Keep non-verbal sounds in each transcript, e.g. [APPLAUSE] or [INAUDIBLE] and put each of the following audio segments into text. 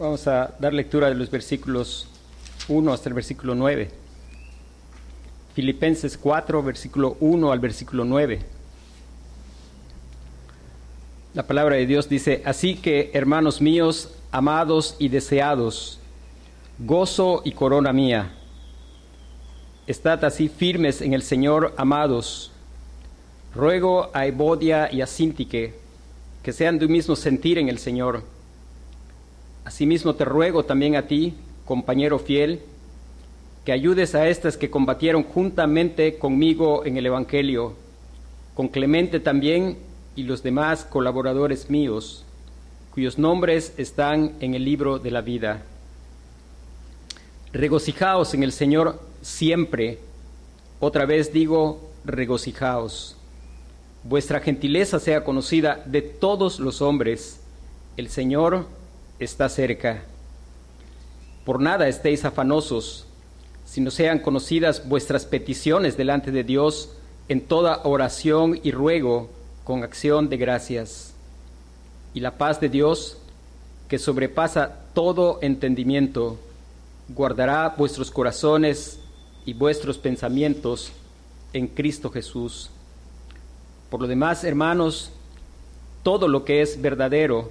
Vamos a dar lectura de los versículos 1 hasta el versículo 9. Filipenses 4, versículo 1 al versículo 9. La palabra de Dios dice, así que, hermanos míos, amados y deseados, gozo y corona mía, estad así firmes en el Señor, amados. Ruego a Evodia y a Sintique que sean de un mismo sentir en el Señor. Asimismo te ruego también a ti, compañero fiel, que ayudes a estas que combatieron juntamente conmigo en el Evangelio, con Clemente también y los demás colaboradores míos, cuyos nombres están en el libro de la vida. Regocijaos en el Señor siempre. Otra vez digo, regocijaos. Vuestra gentileza sea conocida de todos los hombres. El Señor está cerca. Por nada estéis afanosos, sino sean conocidas vuestras peticiones delante de Dios en toda oración y ruego con acción de gracias. Y la paz de Dios, que sobrepasa todo entendimiento, guardará vuestros corazones y vuestros pensamientos en Cristo Jesús. Por lo demás, hermanos, todo lo que es verdadero,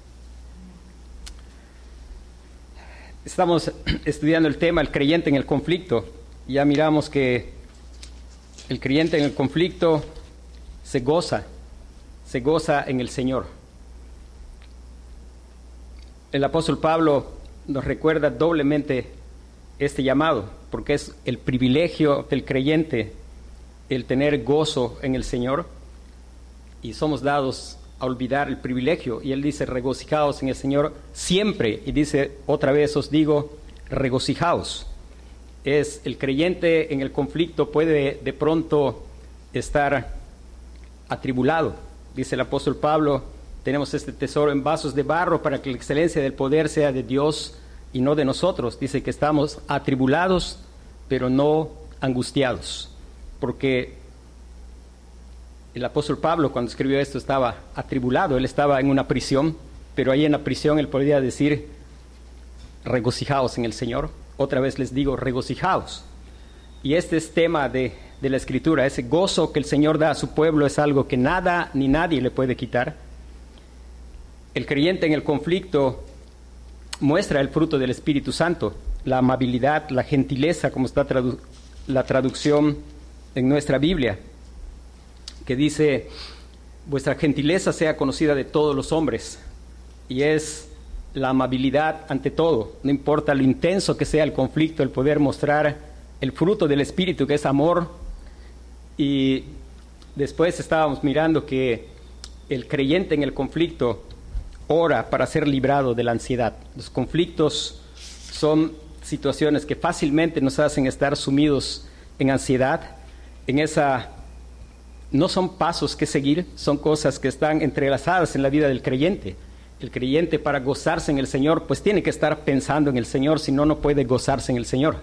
Estamos [CLEARS THROAT] estudiando el tema, el creyente en el conflicto. Ya miramos que el creyente en el conflicto se goza, se goza en el Señor. El apóstol Pablo nos recuerda doblemente este llamado, porque es el privilegio del creyente el tener gozo en el Señor y somos dados a olvidar el privilegio. Y él dice, regocijaos en el Señor siempre. Y dice, otra vez os digo, regocijaos. Es el creyente en el conflicto puede de pronto estar atribulado. Dice el apóstol Pablo, tenemos este tesoro en vasos de barro para que la excelencia del poder sea de Dios y no de nosotros. Dice que estamos atribulados, pero no angustiados. Porque el apóstol Pablo cuando escribió esto estaba atribulado, él estaba en una prisión, pero ahí en la prisión él podría decir, regocijaos en el Señor. Otra vez les digo, regocijaos. Y este es tema de, de la escritura, ese gozo que el Señor da a su pueblo es algo que nada ni nadie le puede quitar. El creyente en el conflicto muestra el fruto del Espíritu Santo, la amabilidad, la gentileza, como está la traducción en nuestra Biblia que dice, vuestra gentileza sea conocida de todos los hombres, y es la amabilidad ante todo, no importa lo intenso que sea el conflicto, el poder mostrar el fruto del Espíritu, que es amor. Y después estábamos mirando que el creyente en el conflicto ora para ser librado de la ansiedad. Los conflictos son situaciones que fácilmente nos hacen estar sumidos en ansiedad, en esa no son pasos que seguir, son cosas que están entrelazadas en la vida del creyente. El creyente para gozarse en el Señor, pues tiene que estar pensando en el Señor, si no, no puede gozarse en el Señor.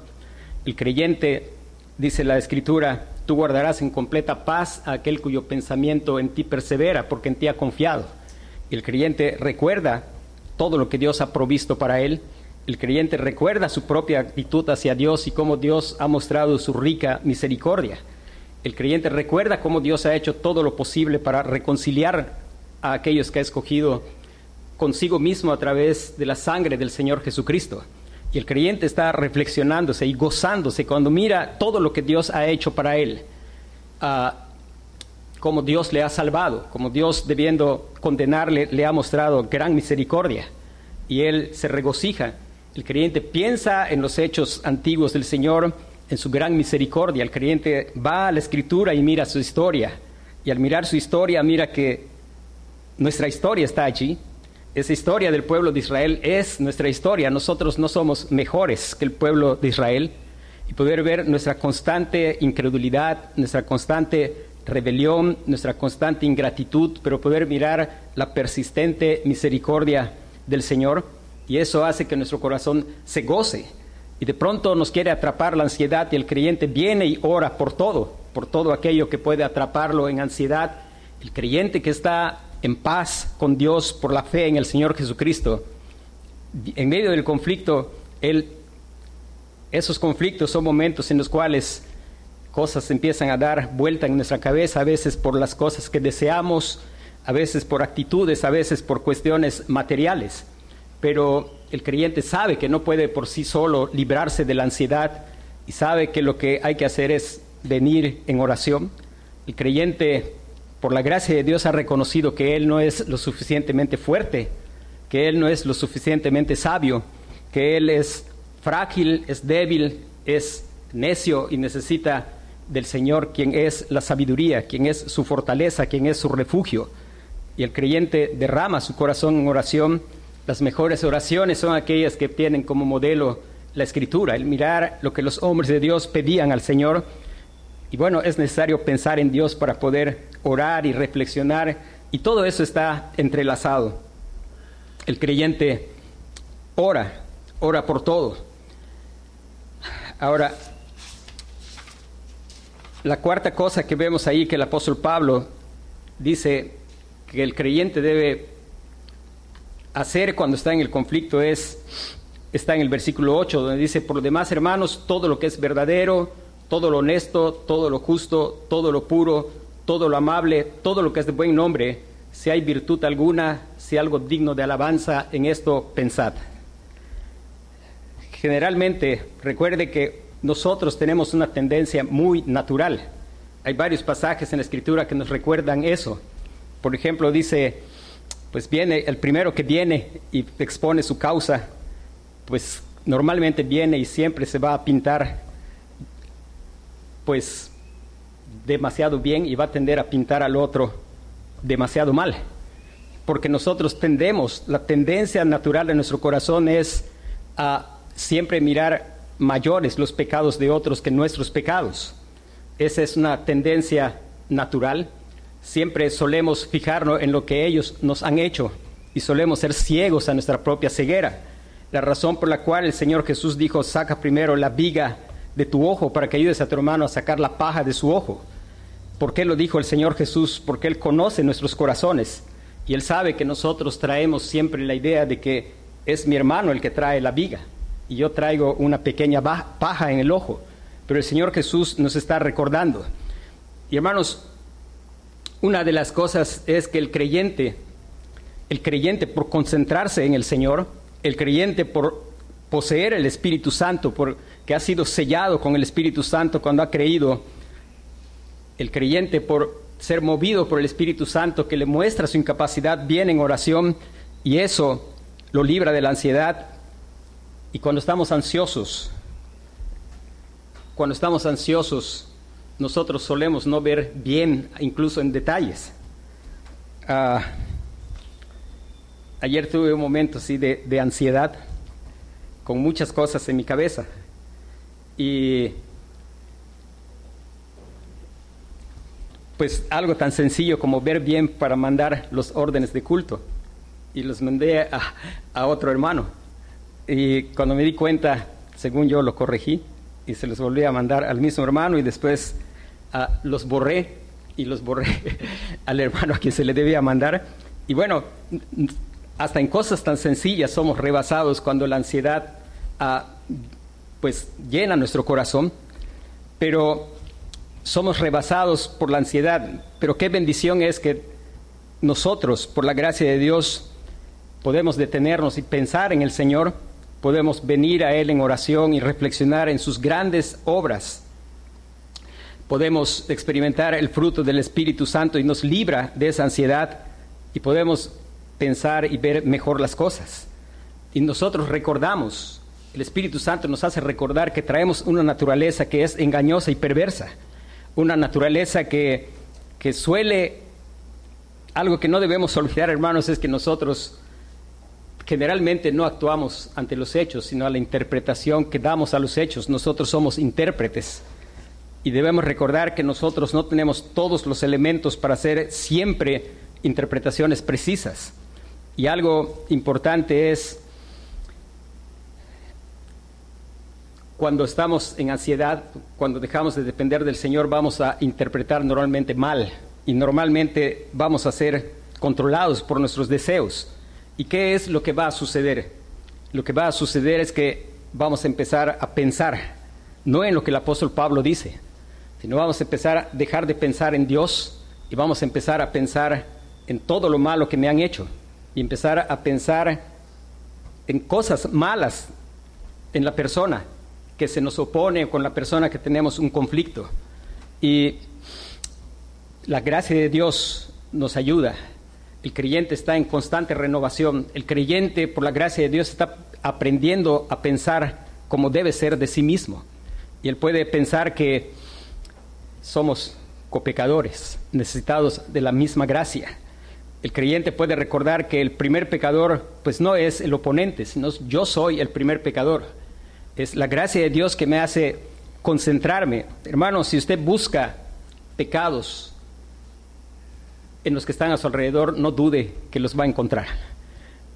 El creyente, dice la Escritura, tú guardarás en completa paz a aquel cuyo pensamiento en ti persevera, porque en ti ha confiado. El creyente recuerda todo lo que Dios ha provisto para él. El creyente recuerda su propia actitud hacia Dios y cómo Dios ha mostrado su rica misericordia. El creyente recuerda cómo Dios ha hecho todo lo posible para reconciliar a aquellos que ha escogido consigo mismo a través de la sangre del Señor Jesucristo. Y el creyente está reflexionándose y gozándose cuando mira todo lo que Dios ha hecho para él, uh, como Dios le ha salvado, como Dios debiendo condenarle le ha mostrado gran misericordia. Y él se regocija. El creyente piensa en los hechos antiguos del Señor en su gran misericordia. El creyente va a la escritura y mira su historia. Y al mirar su historia mira que nuestra historia está allí. Esa historia del pueblo de Israel es nuestra historia. Nosotros no somos mejores que el pueblo de Israel. Y poder ver nuestra constante incredulidad, nuestra constante rebelión, nuestra constante ingratitud, pero poder mirar la persistente misericordia del Señor. Y eso hace que nuestro corazón se goce. Y de pronto nos quiere atrapar la ansiedad y el creyente viene y ora por todo, por todo aquello que puede atraparlo en ansiedad. El creyente que está en paz con Dios por la fe en el Señor Jesucristo, en medio del conflicto, esos conflictos son momentos en los cuales cosas empiezan a dar vuelta en nuestra cabeza, a veces por las cosas que deseamos, a veces por actitudes, a veces por cuestiones materiales. Pero el creyente sabe que no puede por sí solo librarse de la ansiedad y sabe que lo que hay que hacer es venir en oración. El creyente por la gracia de Dios ha reconocido que Él no es lo suficientemente fuerte, que Él no es lo suficientemente sabio, que Él es frágil, es débil, es necio y necesita del Señor, quien es la sabiduría, quien es su fortaleza, quien es su refugio. Y el creyente derrama su corazón en oración. Las mejores oraciones son aquellas que tienen como modelo la escritura, el mirar lo que los hombres de Dios pedían al Señor. Y bueno, es necesario pensar en Dios para poder orar y reflexionar, y todo eso está entrelazado. El creyente ora, ora por todo. Ahora, la cuarta cosa que vemos ahí que el apóstol Pablo dice que el creyente debe hacer cuando está en el conflicto es, está en el versículo 8, donde dice, por lo demás, hermanos, todo lo que es verdadero, todo lo honesto, todo lo justo, todo lo puro, todo lo amable, todo lo que es de buen nombre, si hay virtud alguna, si algo digno de alabanza, en esto pensad. Generalmente, recuerde que nosotros tenemos una tendencia muy natural. Hay varios pasajes en la escritura que nos recuerdan eso. Por ejemplo, dice, pues viene, el primero que viene y expone su causa, pues normalmente viene y siempre se va a pintar, pues demasiado bien y va a tender a pintar al otro demasiado mal. Porque nosotros tendemos, la tendencia natural de nuestro corazón es a siempre mirar mayores los pecados de otros que nuestros pecados. Esa es una tendencia natural. Siempre solemos fijarnos en lo que ellos nos han hecho y solemos ser ciegos a nuestra propia ceguera. La razón por la cual el Señor Jesús dijo, saca primero la viga de tu ojo para que ayudes a tu hermano a sacar la paja de su ojo. ¿Por qué lo dijo el Señor Jesús? Porque Él conoce nuestros corazones y Él sabe que nosotros traemos siempre la idea de que es mi hermano el que trae la viga y yo traigo una pequeña paja en el ojo. Pero el Señor Jesús nos está recordando. Y hermanos, una de las cosas es que el creyente, el creyente por concentrarse en el Señor, el creyente por poseer el Espíritu Santo, porque ha sido sellado con el Espíritu Santo cuando ha creído, el creyente por ser movido por el Espíritu Santo que le muestra su incapacidad, viene en oración y eso lo libra de la ansiedad. Y cuando estamos ansiosos, cuando estamos ansiosos, nosotros solemos no ver bien, incluso en detalles. Ah, ayer tuve un momento así de, de ansiedad, con muchas cosas en mi cabeza. Y pues algo tan sencillo como ver bien para mandar los órdenes de culto. Y los mandé a, otro hermano. Y cuando me di cuenta, según yo lo corregí y se los volví a mandar al mismo hermano y después los borré y los borré [LAUGHS] al hermano a quien se le debía mandar. Y bueno, hasta en cosas tan sencillas somos rebasados cuando la ansiedad ah, pues llena nuestro corazón. Pero somos rebasados por la ansiedad, pero qué bendición es que nosotros, por la gracia de Dios, podemos detenernos y pensar en el Señor, podemos venir a Él en oración y reflexionar en sus grandes obras. Podemos experimentar el fruto del Espíritu Santo y nos libra de esa ansiedad y podemos pensar y ver mejor las cosas. Y nosotros recordamos, el Espíritu Santo nos hace recordar que traemos una naturaleza que es engañosa y perversa una naturaleza que, suele, algo que no debemos olvidar, hermanos, es que nosotros generalmente no actuamos ante los hechos, sino a la interpretación que damos a los hechos. Nosotros somos intérpretes y debemos recordar que nosotros no tenemos todos los elementos para hacer siempre interpretaciones precisas. Y algo importante es, cuando estamos en ansiedad, cuando dejamos de depender del Señor, vamos a interpretar normalmente mal y normalmente vamos a ser controlados por nuestros deseos. ¿Y qué es lo que va a suceder? Lo que va a suceder es que vamos a empezar a pensar, no en lo que el apóstol Pablo dice, sino vamos a empezar a dejar de pensar en Dios y vamos a empezar a pensar en todo lo malo que me han hecho y empezar a pensar en cosas malas en la persona que se nos opone con la persona que tenemos un conflicto. Y la gracia de Dios nos ayuda el creyente está en constante renovación. El creyente, por la gracia de Dios, está aprendiendo a pensar como debe ser de sí mismo. Y él puede pensar que somos copecadores, necesitados de la misma gracia. El creyente puede recordar que el primer pecador, pues no es el oponente, sino yo soy el primer pecador. Es la gracia de Dios que me hace concentrarme. Hermano, si usted busca pecados en los que están a su alrededor, no dude que los va a encontrar.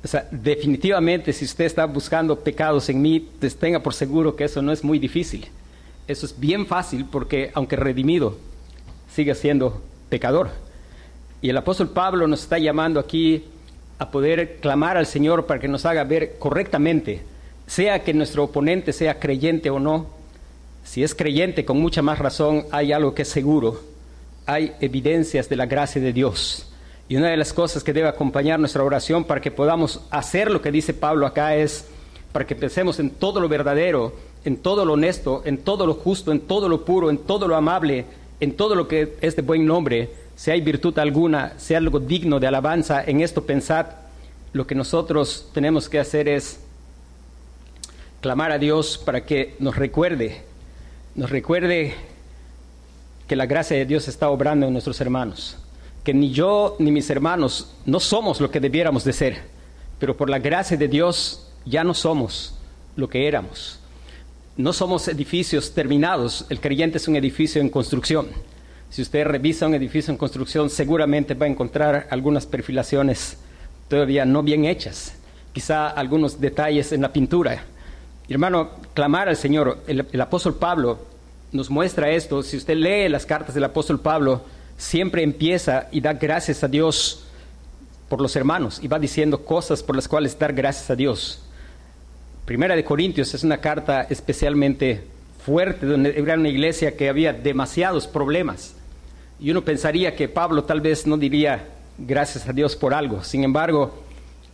O sea, definitivamente si usted está buscando pecados en mí, pues tenga por seguro que eso no es muy difícil. Eso es bien fácil porque aunque redimido, sigue siendo pecador. Y el apóstol Pablo nos está llamando aquí a poder clamar al Señor para que nos haga ver correctamente, sea que nuestro oponente sea creyente o no. Si es creyente, con mucha más razón hay algo que es seguro, hay evidencias de la gracia de Dios. Y una de las cosas que debe acompañar nuestra oración para que podamos hacer lo que dice Pablo acá es para que pensemos en todo lo verdadero, en todo lo honesto, en todo lo justo, en todo lo puro, en todo lo amable, en todo lo que es de buen nombre, si hay virtud alguna, sea algo digno de alabanza, en esto pensad, lo que nosotros tenemos que hacer es clamar a Dios para que nos recuerde, nos recuerde que la gracia de Dios está obrando en nuestros hermanos, que ni yo ni mis hermanos no somos lo que debiéramos de ser, pero por la gracia de Dios ya no somos lo que éramos. No somos edificios terminados, el creyente es un edificio en construcción. Si usted revisa un edificio en construcción, seguramente va a encontrar algunas perfilaciones todavía no bien hechas, quizá algunos detalles en la pintura. Hermano, clamar al Señor, el, el apóstol Pablo nos muestra esto. Si usted lee las cartas del apóstol Pablo, siempre empieza y da gracias a Dios por los hermanos y va diciendo cosas por las cuales dar gracias a Dios. Primera de Corintios es una carta especialmente fuerte, donde era una iglesia que había demasiados problemas. Y uno pensaría que Pablo tal vez no diría gracias a Dios por algo. Sin embargo,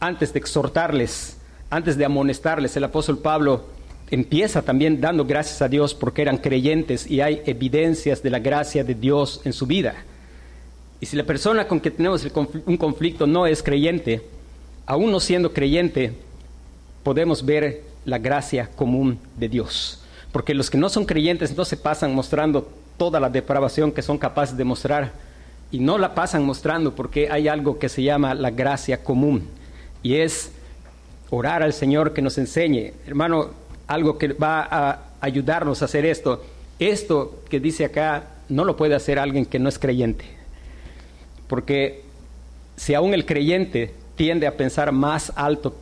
antes de exhortarles, antes de amonestarles, el apóstol Pablo empieza también dando gracias a Dios porque eran creyentes y hay evidencias de la gracia de Dios en su vida. Y si la persona con que tenemos un conflicto no es creyente, aún no siendo creyente, podemos ver la gracia común de Dios. Porque los que no son creyentes no se pasan mostrando toda la depravación que son capaces de mostrar y no la pasan mostrando porque hay algo que se llama la gracia común y es orar al Señor que nos enseñe. Hermano, algo que va a ayudarnos a hacer esto. Esto que dice acá no lo puede hacer alguien que no es creyente. Porque si aún el creyente tiende a pensar más alto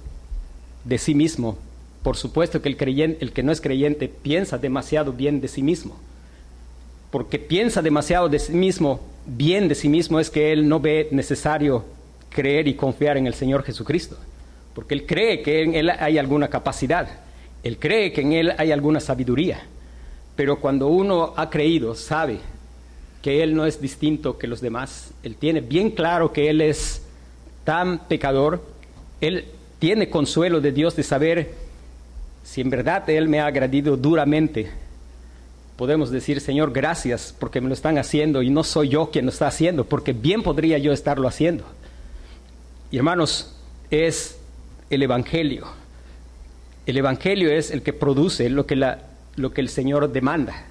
de sí mismo, por supuesto que el, creyente, el que no es creyente piensa demasiado bien de sí mismo. Porque piensa demasiado de sí mismo, bien de sí mismo, es que él no ve necesario creer y confiar en el Señor Jesucristo. Porque él cree que en él hay alguna capacidad. Él cree que en Él hay alguna sabiduría, pero cuando uno ha creído, sabe que Él no es distinto que los demás, Él tiene bien claro que Él es tan pecador, Él tiene consuelo de Dios de saber si en verdad Él me ha agredido duramente. Podemos decir, Señor, gracias porque me lo están haciendo y no soy yo quien lo está haciendo, porque bien podría yo estarlo haciendo. Y hermanos, es el Evangelio el Evangelio es el que produce lo que, la, lo que el Señor demanda.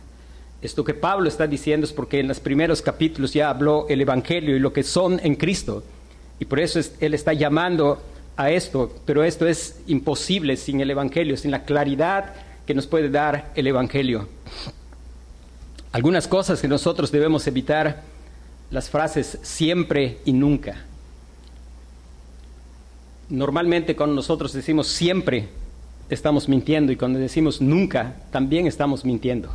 Esto que Pablo está diciendo es porque en los primeros capítulos ya habló el Evangelio y lo que son en Cristo. Y por eso Él está llamando a esto, pero esto es imposible sin el Evangelio, sin la claridad que nos puede dar el Evangelio. Algunas cosas que nosotros debemos evitar, las frases siempre y nunca. Normalmente cuando nosotros decimos siempre, estamos mintiendo y cuando decimos nunca, también estamos mintiendo.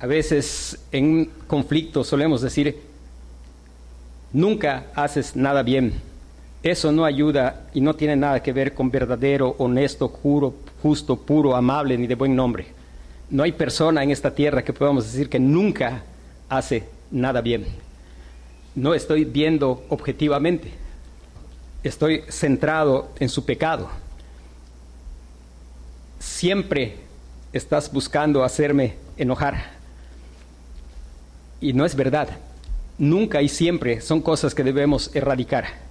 A veces en conflicto solemos decir, nunca haces nada bien. Eso no ayuda y no tiene nada que ver con verdadero, honesto, juro, justo, puro, amable ni de buen nombre. No hay persona en esta tierra que podamos decir que nunca hace nada bien. No estoy viendo objetivamente. Estoy centrado en su pecado. Siempre estás buscando hacerme enojar. Y no es verdad. Nunca y siempre son cosas que debemos erradicar.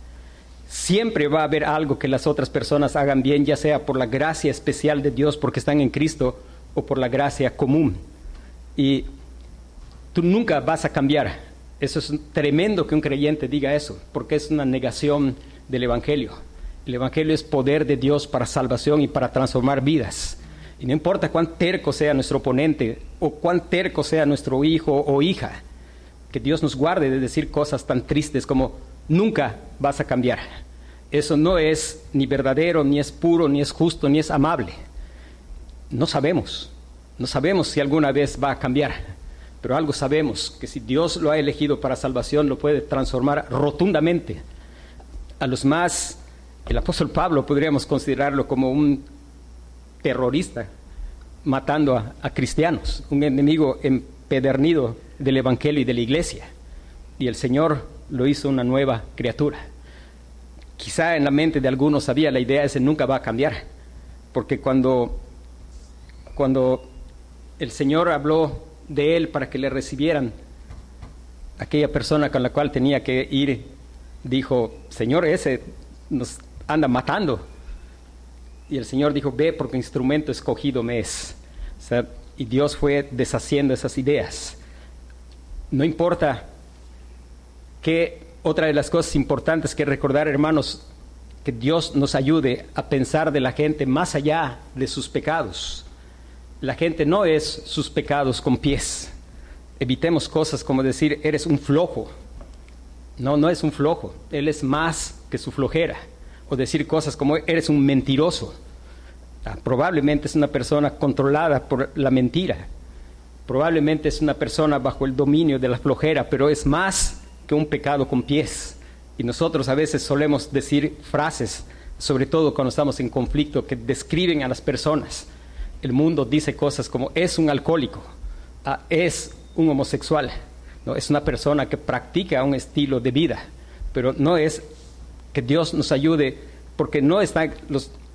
Siempre va a haber algo que las otras personas hagan bien, ya sea por la gracia especial de Dios porque están en Cristo o por la gracia común. Y tú nunca vas a cambiar. Eso es tremendo que un creyente diga eso, porque es una negación del Evangelio. El Evangelio es poder de Dios para salvación y para transformar vidas. Y no importa cuán terco sea nuestro oponente o cuán terco sea nuestro hijo o hija, que Dios nos guarde de decir cosas tan tristes como nunca vas a cambiar. Eso no es ni verdadero, ni es puro, ni es justo, ni es amable. No sabemos, no sabemos si alguna vez va a cambiar, pero algo sabemos, que si Dios lo ha elegido para salvación, lo puede transformar rotundamente. A los más, el apóstol Pablo podríamos considerarlo como un terrorista matando a, cristianos, un enemigo empedernido del Evangelio y de la iglesia. Y el Señor lo hizo una nueva criatura. Quizá en la mente de algunos había la idea ese nunca va a cambiar, porque cuando, cuando el Señor habló de él para que le recibieran, aquella persona con la cual tenía que ir dijo, Señor, ese nos anda matando. Y el Señor dijo, ve porque instrumento escogido me es. y Dios fue deshaciendo esas ideas. No importa que otra de las cosas importantes que recordar, hermanos, que Dios nos ayude a pensar de la gente más allá de sus pecados. La gente no es sus pecados con pies. Evitemos cosas como decir, eres un flojo. No, no es un flojo. Él es más que su flojera o decir cosas como eres un mentiroso. Ah, probablemente es una persona controlada por la mentira. Probablemente es una persona bajo el dominio de la flojera, pero es más que un pecado con pies. Y nosotros a veces solemos decir frases, sobre todo cuando estamos en conflicto, que describen a las personas. El mundo dice cosas como es un alcohólico, es un homosexual, no es una persona que practica un estilo de vida, pero no es que Dios nos ayude, porque no están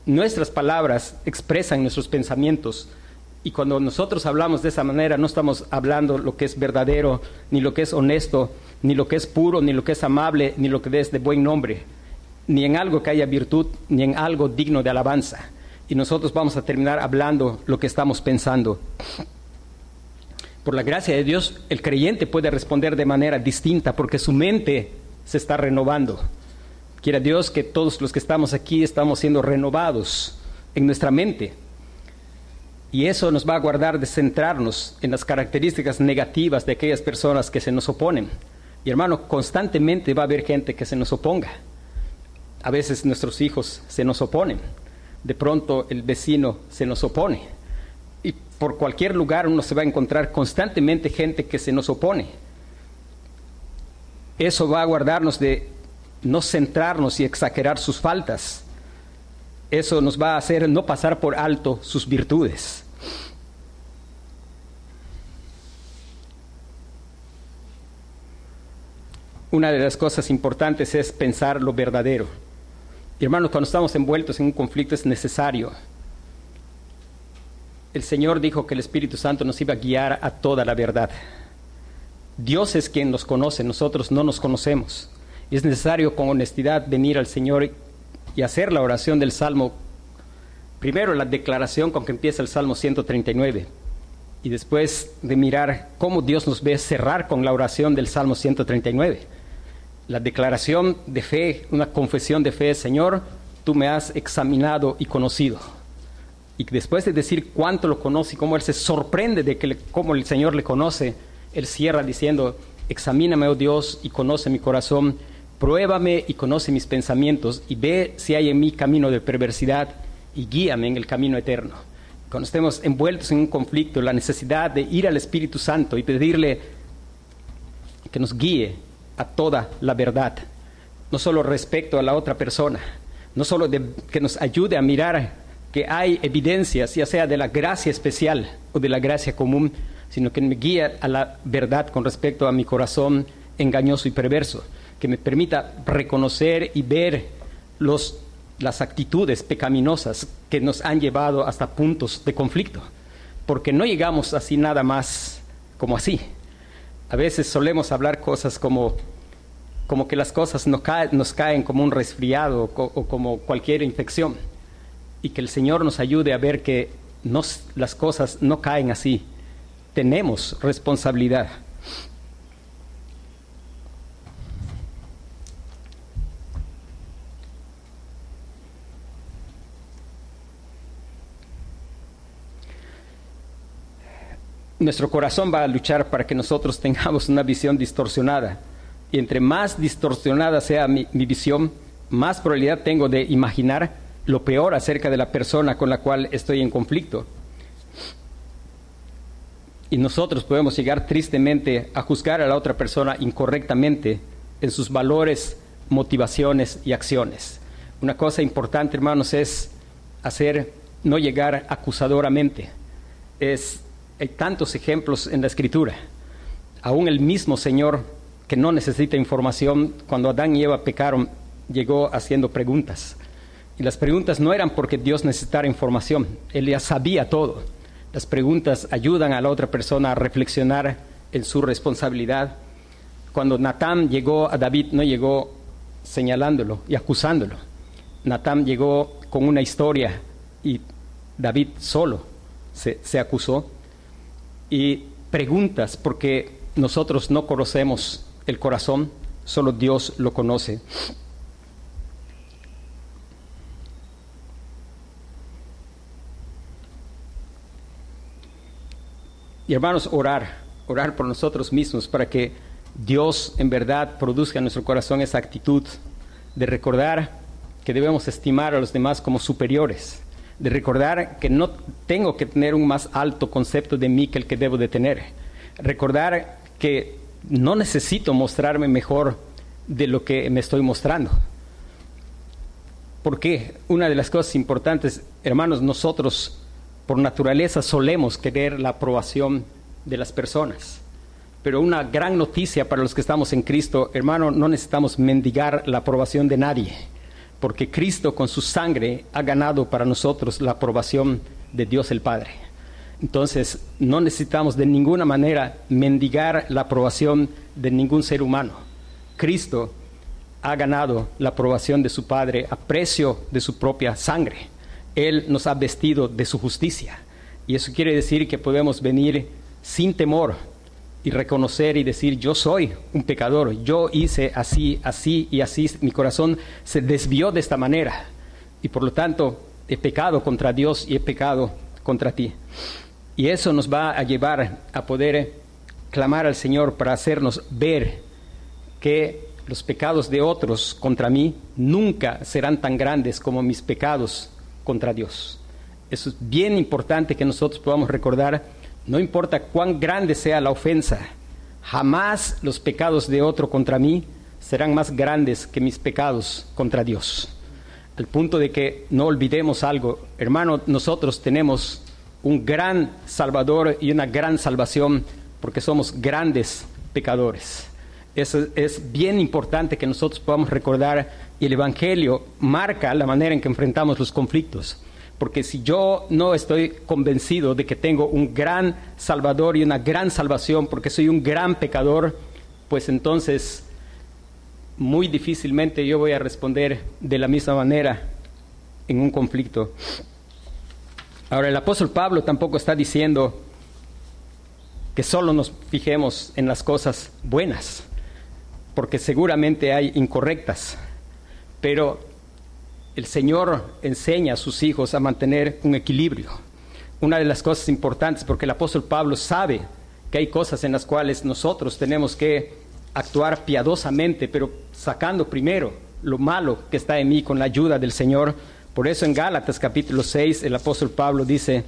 nuestras palabras expresan nuestros pensamientos. Y cuando nosotros hablamos de esa manera, no estamos hablando lo que es verdadero, ni lo que es honesto, ni lo que es puro, ni lo que es amable, ni lo que es de buen nombre, ni en algo que haya virtud, ni en algo digno de alabanza. Y nosotros vamos a terminar hablando lo que estamos pensando. Por la gracia de Dios, el creyente puede responder de manera distinta porque su mente se está renovando. Quiera Dios que todos los que estamos aquí estamos siendo renovados en nuestra mente. Y eso nos va a guardar de centrarnos en las características negativas de aquellas personas que se nos oponen. Y hermano, constantemente va a haber gente que se nos oponga. A veces nuestros hijos se nos oponen. De pronto el vecino se nos opone. Y por cualquier lugar uno se va a encontrar constantemente gente que se nos opone. Eso va a guardarnos de no centrarnos y exagerar sus faltas. Eso nos va a hacer no pasar por alto sus virtudes. Una de las cosas importantes es pensar lo verdadero. hermanos, cuando estamos envueltos en un conflicto es necesario. El Señor dijo que el Espíritu Santo nos iba a guiar a toda la verdad. Dios es quien nos conoce, nosotros no nos conocemos es necesario con honestidad venir al Señor y hacer la oración del Salmo. Primero la declaración con que empieza el Salmo 139 y después de mirar cómo Dios nos ve cerrar con la oración del Salmo 139. La declaración de fe, una confesión de fe, Señor, tú me has examinado y conocido. Y después de decir cuánto lo conoce y cómo él se sorprende de que cómo el Señor le conoce, él cierra diciendo, examíname, oh Dios, y conoce mi corazón, pruébame y conoce mis pensamientos, y ve si hay en mí camino de perversidad, y guíame en el camino eterno. Cuando estemos envueltos en un conflicto, la necesidad de ir al Espíritu Santo y pedirle que nos guíe a toda la verdad, no solo respecto a la otra persona, no solo que nos ayude a mirar que hay evidencias, ya sea de la gracia especial o de la gracia común, sino que me guíe a la verdad con respecto a mi corazón engañoso y perverso, que me permita reconocer y ver los, las actitudes pecaminosas que nos han llevado hasta puntos de conflicto, porque no llegamos así nada más como así. A veces solemos hablar cosas como, como que las cosas nos caen, nos caen como un resfriado o, como cualquier infección, y que el Señor nos ayude a ver que las cosas no caen así, tenemos responsabilidad. Nuestro corazón va a luchar para que nosotros tengamos una visión distorsionada. Y entre más distorsionada sea mi, visión, más probabilidad tengo de imaginar lo peor acerca de la persona con la cual estoy en conflicto. Y nosotros podemos llegar tristemente a juzgar a la otra persona incorrectamente en sus valores, motivaciones y acciones. Una cosa importante, hermanos, es hacer, no llegar acusadoramente. Es, hay tantos ejemplos en la Escritura. Aún el mismo Señor, que no necesita información, cuando Adán y Eva pecaron, llegó haciendo preguntas. Y las preguntas no eran porque Dios necesitara información, Él ya sabía todo las preguntas ayudan a la otra persona a reflexionar en su responsabilidad. Cuando Natán llegó a David, no llegó señalándolo y acusándolo. Natán llegó con una historia y David solo se, se acusó. Y preguntas, porque nosotros no conocemos el corazón, solo Dios lo conoce. Y hermanos, orar, orar por nosotros mismos para que Dios en verdad produzca en nuestro corazón esa actitud de recordar que debemos estimar a los demás como superiores, de recordar que no tengo que tener un más alto concepto de mí que el que debo de tener, recordar que no necesito mostrarme mejor de lo que me estoy mostrando. Porque una de las cosas importantes, hermanos, nosotros por naturaleza solemos querer la aprobación de las personas. Pero una gran noticia para los que estamos en Cristo, hermano, no necesitamos mendigar la aprobación de nadie, porque Cristo con su sangre ha ganado para nosotros la aprobación de Dios el Padre. Entonces, no necesitamos de ninguna manera mendigar la aprobación de ningún ser humano. Cristo ha ganado la aprobación de su Padre a precio de su propia sangre. Él nos ha vestido de su justicia. Y eso quiere decir que podemos venir sin temor y reconocer y decir, yo soy un pecador, yo hice así, así y así, mi corazón se desvió de esta manera. Y por lo tanto, he pecado contra Dios y he pecado contra ti. Y eso nos va a llevar a poder clamar al Señor para hacernos ver que los pecados de otros contra mí nunca serán tan grandes como mis pecados contra Dios. Eso es bien importante que nosotros podamos recordar, no importa cuán grande sea la ofensa, jamás los pecados de otro contra mí serán más grandes que mis pecados contra Dios. Al punto de que no olvidemos algo, hermano, nosotros tenemos un gran Salvador y una gran salvación porque somos grandes pecadores. Eso es bien importante que nosotros podamos recordar y el Evangelio marca la manera en que enfrentamos los conflictos. Porque si yo no estoy convencido de que tengo un gran Salvador y una gran salvación, porque soy un gran pecador, pues entonces muy difícilmente yo voy a responder de la misma manera en un conflicto. Ahora, el apóstol Pablo tampoco está diciendo que solo nos fijemos en las cosas buenas porque seguramente hay incorrectas, pero el Señor enseña a sus hijos a mantener un equilibrio. Una de las cosas importantes, porque el apóstol Pablo sabe que hay cosas en las cuales nosotros tenemos que actuar piadosamente, pero sacando primero lo malo que está en mí con la ayuda del Señor. Por eso en Gálatas capítulo 6 el apóstol Pablo dice,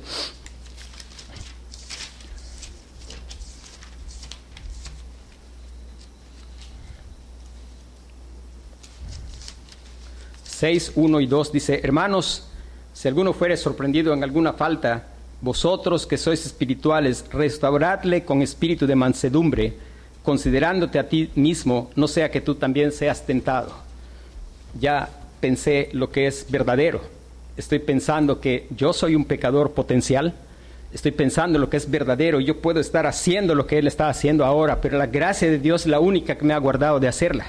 6, 1 y 2 dice, hermanos, si alguno fuere sorprendido en alguna falta, vosotros que sois espirituales, restauradle con espíritu de mansedumbre, considerándote a ti mismo, no sea que tú también seas tentado. Ya pensé lo que es verdadero. Estoy pensando que yo soy un pecador potencial. Estoy pensando lo que es verdadero. Yo puedo estar haciendo lo que Él está haciendo ahora, pero la gracia de Dios es la única que me ha guardado de hacerla.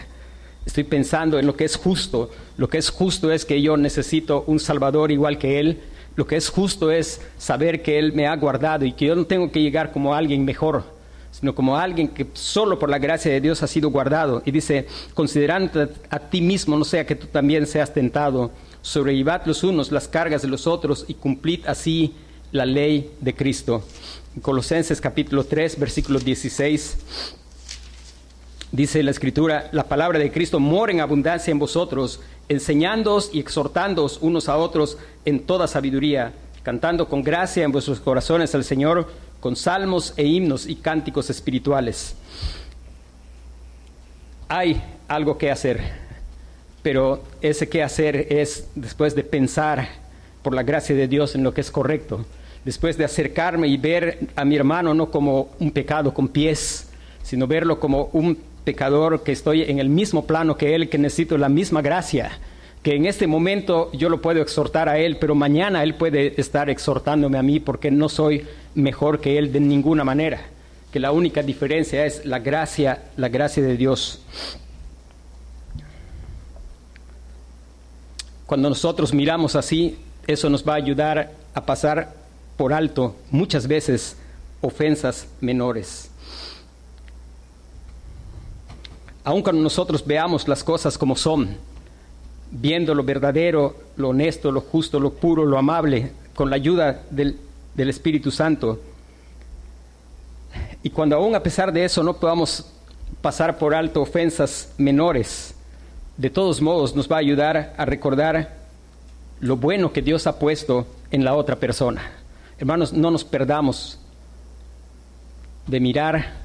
Estoy pensando en lo que es justo. Lo que es justo es que yo necesito un Salvador igual que Él. Lo que es justo es saber que Él me ha guardado y que yo no tengo que llegar como alguien mejor, sino como alguien que solo por la gracia de Dios ha sido guardado. Y dice, considerando a ti mismo, no sea que tú también seas tentado, sobrellevad los unos las cargas de los otros y cumplid así la ley de Cristo. Colosenses capítulo 3, versículo 16 dice la Escritura, la palabra de Cristo mora en abundancia en vosotros, enseñándoos y exhortándoos unos a otros en toda sabiduría, cantando con gracia en vuestros corazones al Señor, con salmos e himnos y cánticos espirituales. Hay algo que hacer, pero ese que hacer es después de pensar por la gracia de Dios en lo que es correcto, después de acercarme y ver a mi hermano no como un pecado con pies, sino verlo como un pecador, que estoy en el mismo plano que Él, que necesito la misma gracia, que en este momento yo lo puedo exhortar a Él, pero mañana Él puede estar exhortándome a mí porque no soy mejor que Él de ninguna manera, que la única diferencia es la gracia, la gracia de Dios. Cuando nosotros miramos así, eso nos va a ayudar a pasar por alto muchas veces ofensas menores aun cuando nosotros veamos las cosas como son, viendo lo verdadero, lo honesto, lo justo, lo puro, lo amable, con la ayuda del, del Espíritu Santo, y cuando aún a pesar de eso no podamos pasar por alto ofensas menores, de todos modos nos va a ayudar a recordar lo bueno que Dios ha puesto en la otra persona. Hermanos, no nos perdamos de mirar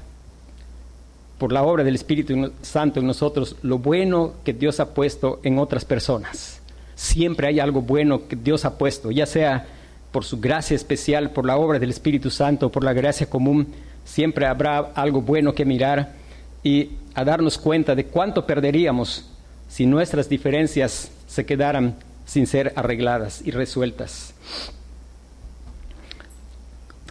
por la obra del Espíritu Santo en nosotros lo bueno que Dios ha puesto en otras personas. Siempre hay algo bueno que Dios ha puesto, ya sea por su gracia especial, por la obra del Espíritu Santo, por la gracia común, siempre habrá algo bueno que mirar y a darnos cuenta de cuánto perderíamos si nuestras diferencias se quedaran sin ser arregladas y resueltas.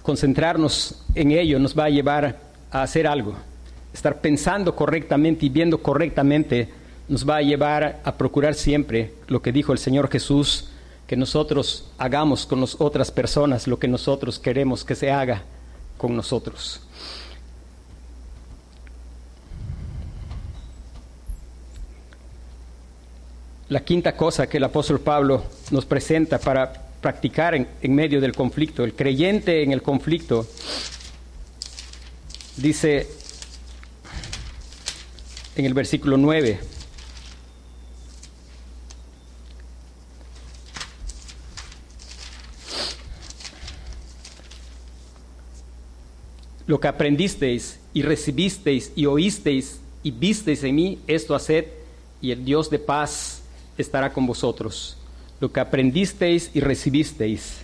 Concentrarnos en ello nos va a llevar a hacer algo estar pensando correctamente y viendo correctamente nos va a llevar a procurar siempre lo que dijo el Señor Jesús, que nosotros hagamos con las otras personas lo que nosotros queremos que se haga con nosotros. La quinta cosa que el apóstol Pablo nos presenta para practicar en, en medio del conflicto, el creyente en el conflicto, dice en el versículo 9. Lo que aprendisteis y recibisteis y oísteis y visteis en mí, esto haced, y el Dios de paz estará con vosotros. Lo que aprendisteis y recibisteis.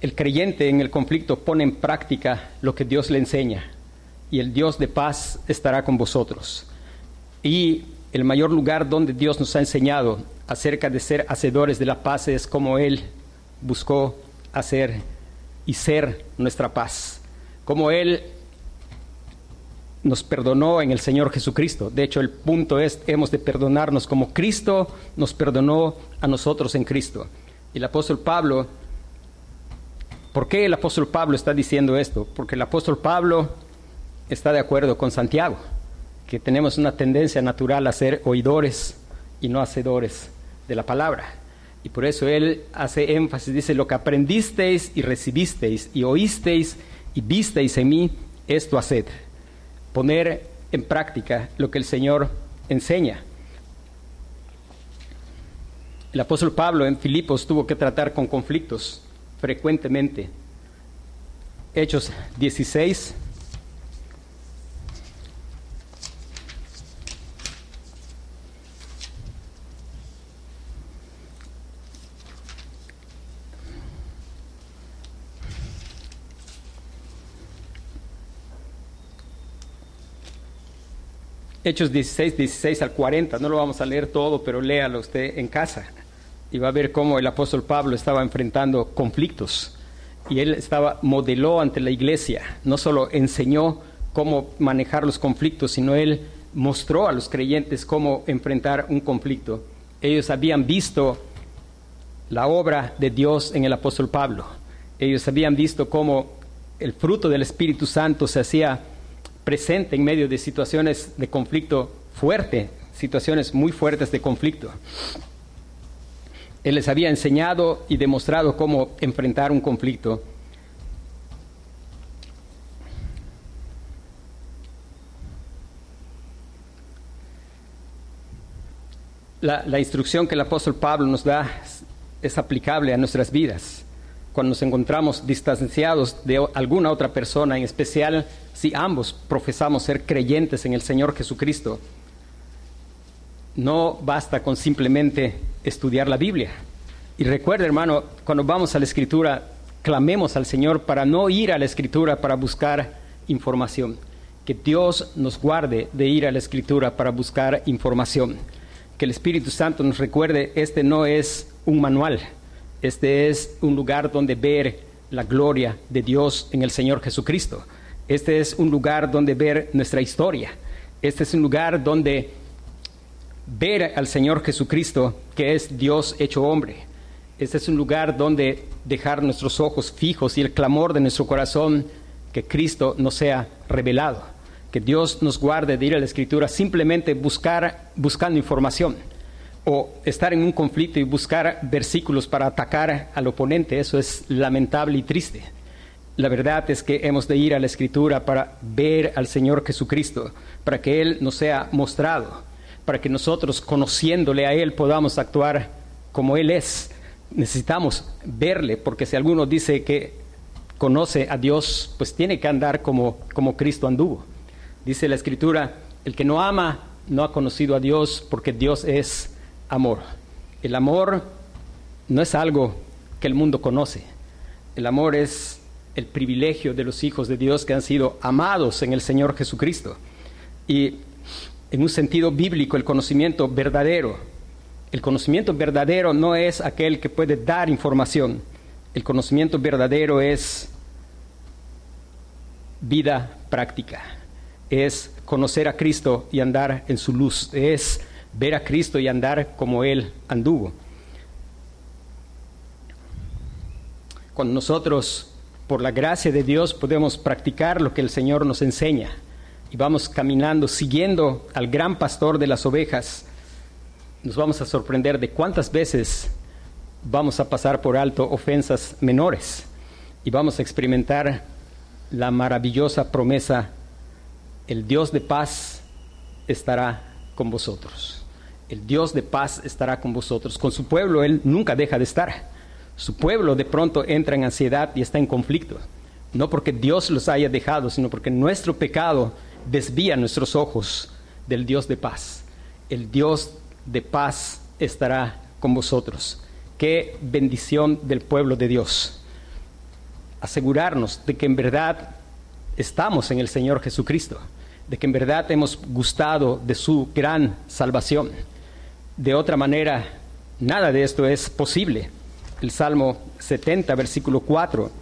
El creyente en el conflicto pone en práctica lo que Dios le enseña y el Dios de paz estará con vosotros. Y el mayor lugar donde Dios nos ha enseñado acerca de ser hacedores de la paz es como Él buscó hacer y ser nuestra paz. Como Él nos perdonó en el Señor Jesucristo. De hecho, el punto es, hemos de perdonarnos como Cristo nos perdonó a nosotros en Cristo. El apóstol Pablo, ¿por qué el apóstol Pablo está diciendo esto? Porque el apóstol Pablo está de acuerdo con Santiago, que tenemos una tendencia natural a ser oidores y no hacedores de la palabra. Y por eso él hace énfasis, dice, lo que aprendisteis y recibisteis y oísteis y visteis en mí, esto haced. Poner en práctica lo que el Señor enseña. El apóstol Pablo en Filipos tuvo que tratar con conflictos frecuentemente. Hechos 16. Hechos 16, 16 al 40, no lo vamos a leer todo, pero léalo usted en casa y va a ver cómo el apóstol Pablo estaba enfrentando conflictos y él estaba modeló ante la iglesia, no solo enseñó cómo manejar los conflictos, sino él mostró a los creyentes cómo enfrentar un conflicto. Ellos habían visto la obra de Dios en el apóstol Pablo. Ellos habían visto cómo el fruto del Espíritu Santo se hacía presente en medio de situaciones de conflicto fuerte, situaciones muy fuertes de conflicto. Él les había enseñado y demostrado cómo enfrentar un conflicto. La, instrucción que el apóstol Pablo nos da es aplicable a nuestras vidas cuando nos encontramos distanciados de alguna otra persona, en especial si ambos profesamos ser creyentes en el Señor Jesucristo, no basta con simplemente estudiar la Biblia. Y recuerda, hermano, cuando vamos a la Escritura, clamemos al Señor para no ir a la Escritura para buscar información. Que Dios nos guarde de ir a la Escritura para buscar información. Que el Espíritu Santo nos recuerde, este no es un manual, este es un lugar donde ver la gloria de Dios en el Señor Jesucristo. Este es un lugar donde ver nuestra historia. Este es un lugar donde ver al Señor Jesucristo, que es Dios hecho hombre. Este es un lugar donde dejar nuestros ojos fijos y el clamor de nuestro corazón que Cristo nos sea revelado. Que Dios nos guarde de ir a la Escritura simplemente buscar, buscando información o estar en un conflicto y buscar versículos para atacar al oponente. Eso es lamentable y triste. La verdad es que hemos de ir a la Escritura para ver al Señor Jesucristo, para que Él nos sea mostrado, para que nosotros, conociéndole a Él, podamos actuar como Él es. Necesitamos verle, porque si alguno dice que conoce a Dios, pues tiene que andar como, como Cristo anduvo. Dice la Escritura, el que no ama no ha conocido a Dios, porque Dios es amor. El amor no es algo que el mundo conoce. El amor es el privilegio de los hijos de Dios que han sido amados en el Señor Jesucristo. Y en un sentido bíblico, el conocimiento verdadero, el conocimiento verdadero no es aquel que puede dar información. El conocimiento verdadero es vida práctica, es conocer a Cristo y andar en su luz, es ver a Cristo y andar como Él anduvo. Cuando nosotros por la gracia de Dios podemos practicar lo que el Señor nos enseña y vamos caminando, siguiendo al gran pastor de las ovejas, nos vamos a sorprender de cuántas veces vamos a pasar por alto ofensas menores y vamos a experimentar la maravillosa promesa, el Dios de paz estará con vosotros. El Dios de paz estará con vosotros. Con su pueblo Él nunca deja de estar su pueblo de pronto entra en ansiedad y está en conflicto. No porque Dios los haya dejado, sino porque nuestro pecado desvía nuestros ojos del Dios de paz. El Dios de paz estará con vosotros. Qué bendición del pueblo de Dios. Asegurarnos de que en verdad estamos en el Señor Jesucristo, de que en verdad hemos gustado de su gran salvación. De otra manera, nada de esto es posible el Salmo 70, versículo 4,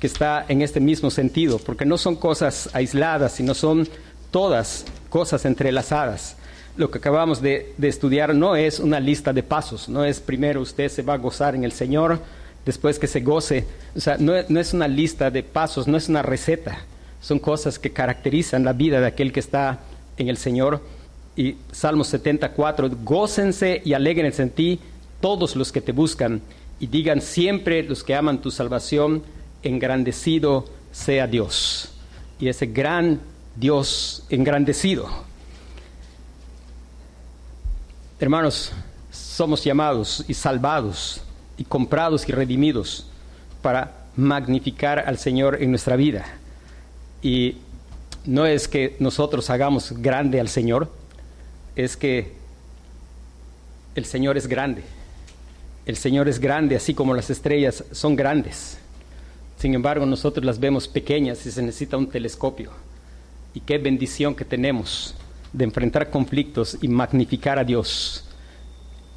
que está en este mismo sentido, porque no son cosas aisladas, sino son todas cosas entrelazadas. Lo que acabamos de, estudiar no es una lista de pasos, no es primero usted se va a gozar en el Señor, después que se goce, o sea, no, es una lista de pasos, no es una receta, son cosas que caracterizan la vida de aquel que está en el Señor. Y Salmo 74, gócense y alegrense en ti todos los que te buscan, y digan siempre los que aman tu salvación, engrandecido sea Dios. Y ese gran Dios engrandecido. Hermanos, somos llamados y salvados y comprados y redimidos para magnificar al Señor en nuestra vida. Y no es que nosotros hagamos grande al Señor, es que el Señor es grande. El Señor es grande, así como las estrellas son grandes. Sin embargo, nosotros las vemos pequeñas y se necesita un telescopio. Y qué bendición que tenemos de enfrentar conflictos y magnificar a Dios.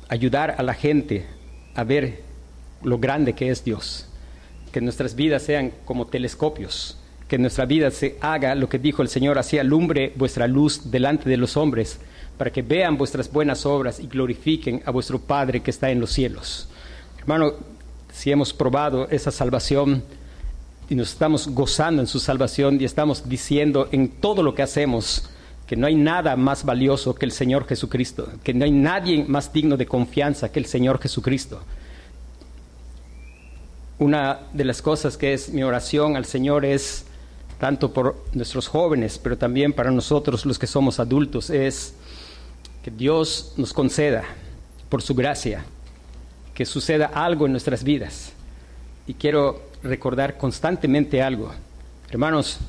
Ayudar a la gente a ver lo grande que es Dios. Que nuestras vidas sean como telescopios. Que nuestra vida se haga lo que dijo el Señor, así alumbre vuestra luz delante de los hombres para que vean vuestras buenas obras y glorifiquen a vuestro Padre que está en los cielos. Hermano, si hemos probado esa salvación y nos estamos gozando en su salvación y estamos diciendo en todo lo que hacemos que no hay nada más valioso que el Señor Jesucristo, que no hay nadie más digno de confianza que el Señor Jesucristo. Una de las cosas que es mi oración al Señor es, tanto por nuestros jóvenes, pero también para nosotros los que somos adultos, es que Dios nos conceda, por su gracia, que suceda algo en nuestras vidas. Y quiero recordar constantemente algo. Hermanos,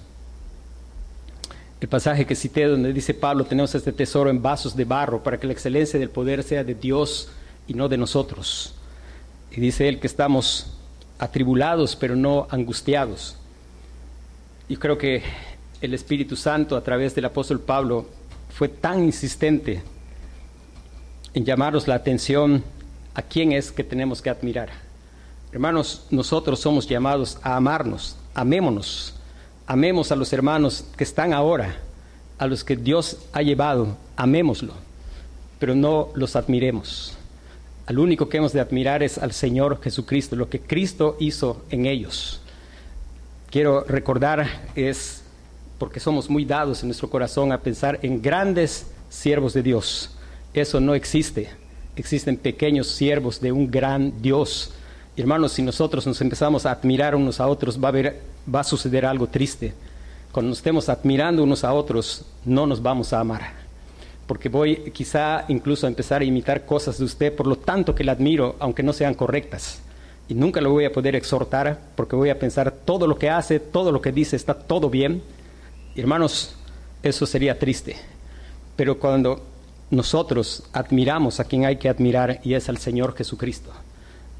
el pasaje que cité donde dice Pablo, tenemos este tesoro en vasos de barro para que la excelencia del poder sea de Dios y no de nosotros. Y dice él que estamos atribulados pero no angustiados. Y creo que el Espíritu Santo a través del apóstol Pablo fue tan insistente en llamaros la atención a quién es que tenemos que admirar. Hermanos, nosotros somos llamados a amarnos, amémonos, amemos a los hermanos que están ahora, a los que Dios ha llevado, amémoslo, pero no los admiremos. Al único que hemos de admirar es al Señor Jesucristo, lo que Cristo hizo en ellos. Quiero recordar es, porque somos muy dados en nuestro corazón a pensar en grandes siervos de Dios eso no existe. Existen pequeños siervos de un gran Dios. Hermanos, si nosotros nos empezamos a admirar unos a otros, va a, va a suceder algo triste. Cuando nos estemos admirando unos a otros, no nos vamos a amar. Porque voy quizá incluso a empezar a imitar cosas de usted, por lo tanto que le admiro, aunque no sean correctas. Y nunca lo voy a poder exhortar, porque voy a pensar todo lo que hace, todo lo que dice, está todo bien. Hermanos, eso sería triste. Pero cuando nosotros admiramos a quien hay que admirar y es al Señor Jesucristo.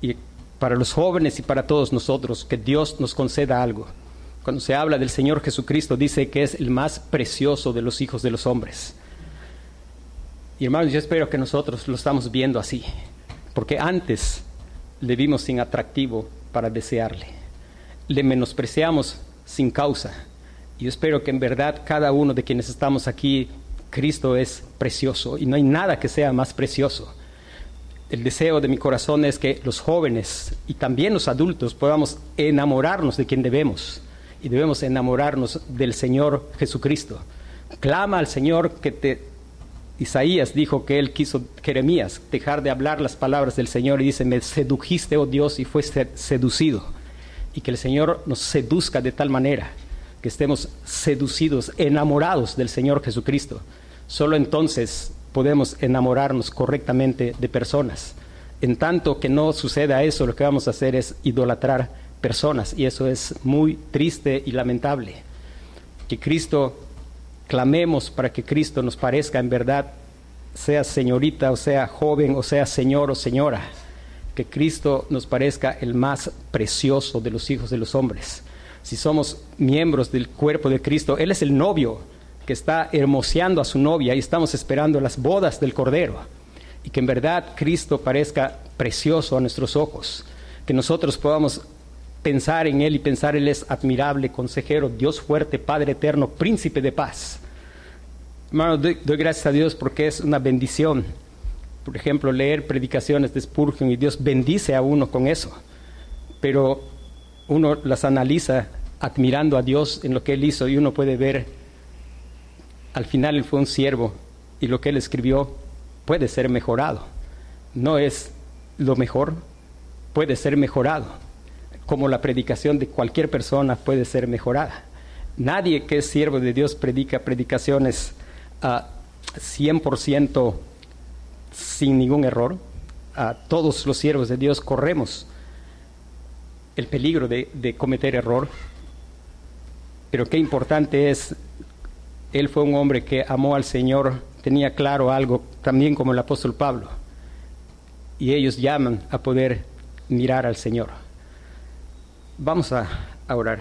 Y para los jóvenes y para todos nosotros, que Dios nos conceda algo. Cuando se habla del Señor Jesucristo, dice que es el más precioso de los hijos de los hombres. Y hermanos, yo espero que nosotros lo estamos viendo así, porque antes le vimos sin atractivo para desearle. Le menospreciamos sin causa. Y yo espero que en verdad cada uno de quienes estamos aquí Cristo es precioso y no hay nada que sea más precioso. El deseo de mi corazón es que los jóvenes y también los adultos podamos enamorarnos de quien debemos y debemos enamorarnos del Señor Jesucristo. Clama al Señor que te... Isaías dijo que él quiso, Jeremías, dejar de hablar las palabras del Señor y dice, me sedujiste, oh Dios, y fue seducido. Y que el Señor nos seduzca de tal manera que estemos seducidos, enamorados del Señor Jesucristo Solo entonces podemos enamorarnos correctamente de personas. En tanto que no suceda eso, lo que vamos a hacer es idolatrar personas y eso es muy triste y lamentable. Que Cristo, clamemos para que Cristo nos parezca en verdad, sea señorita o sea joven o sea señor o señora, que Cristo nos parezca el más precioso de los hijos de los hombres. Si somos miembros del cuerpo de Cristo, Él es el novio, que está hermoseando a su novia y estamos esperando las bodas del Cordero. Y que en verdad Cristo parezca precioso a nuestros ojos. Que nosotros podamos pensar en Él y pensar Él es admirable, consejero, Dios fuerte, Padre eterno, príncipe de paz. Hermano, doy, gracias a Dios porque es una bendición. Por ejemplo, leer predicaciones de Spurgeon y Dios bendice a uno con eso. Pero uno las analiza admirando a Dios en lo que Él hizo y uno puede ver al final él fue un siervo y lo que él escribió puede ser mejorado. No es lo mejor puede ser mejorado, como la predicación de cualquier persona puede ser mejorada. Nadie que es siervo de Dios predica predicaciones a 100% sin ningún error. A todos los siervos de Dios corremos el peligro de cometer error. Pero qué importante es, él fue un hombre que amó al Señor, tenía claro algo, también como el apóstol Pablo. Y ellos llaman a poder mirar al Señor. Vamos a, orar.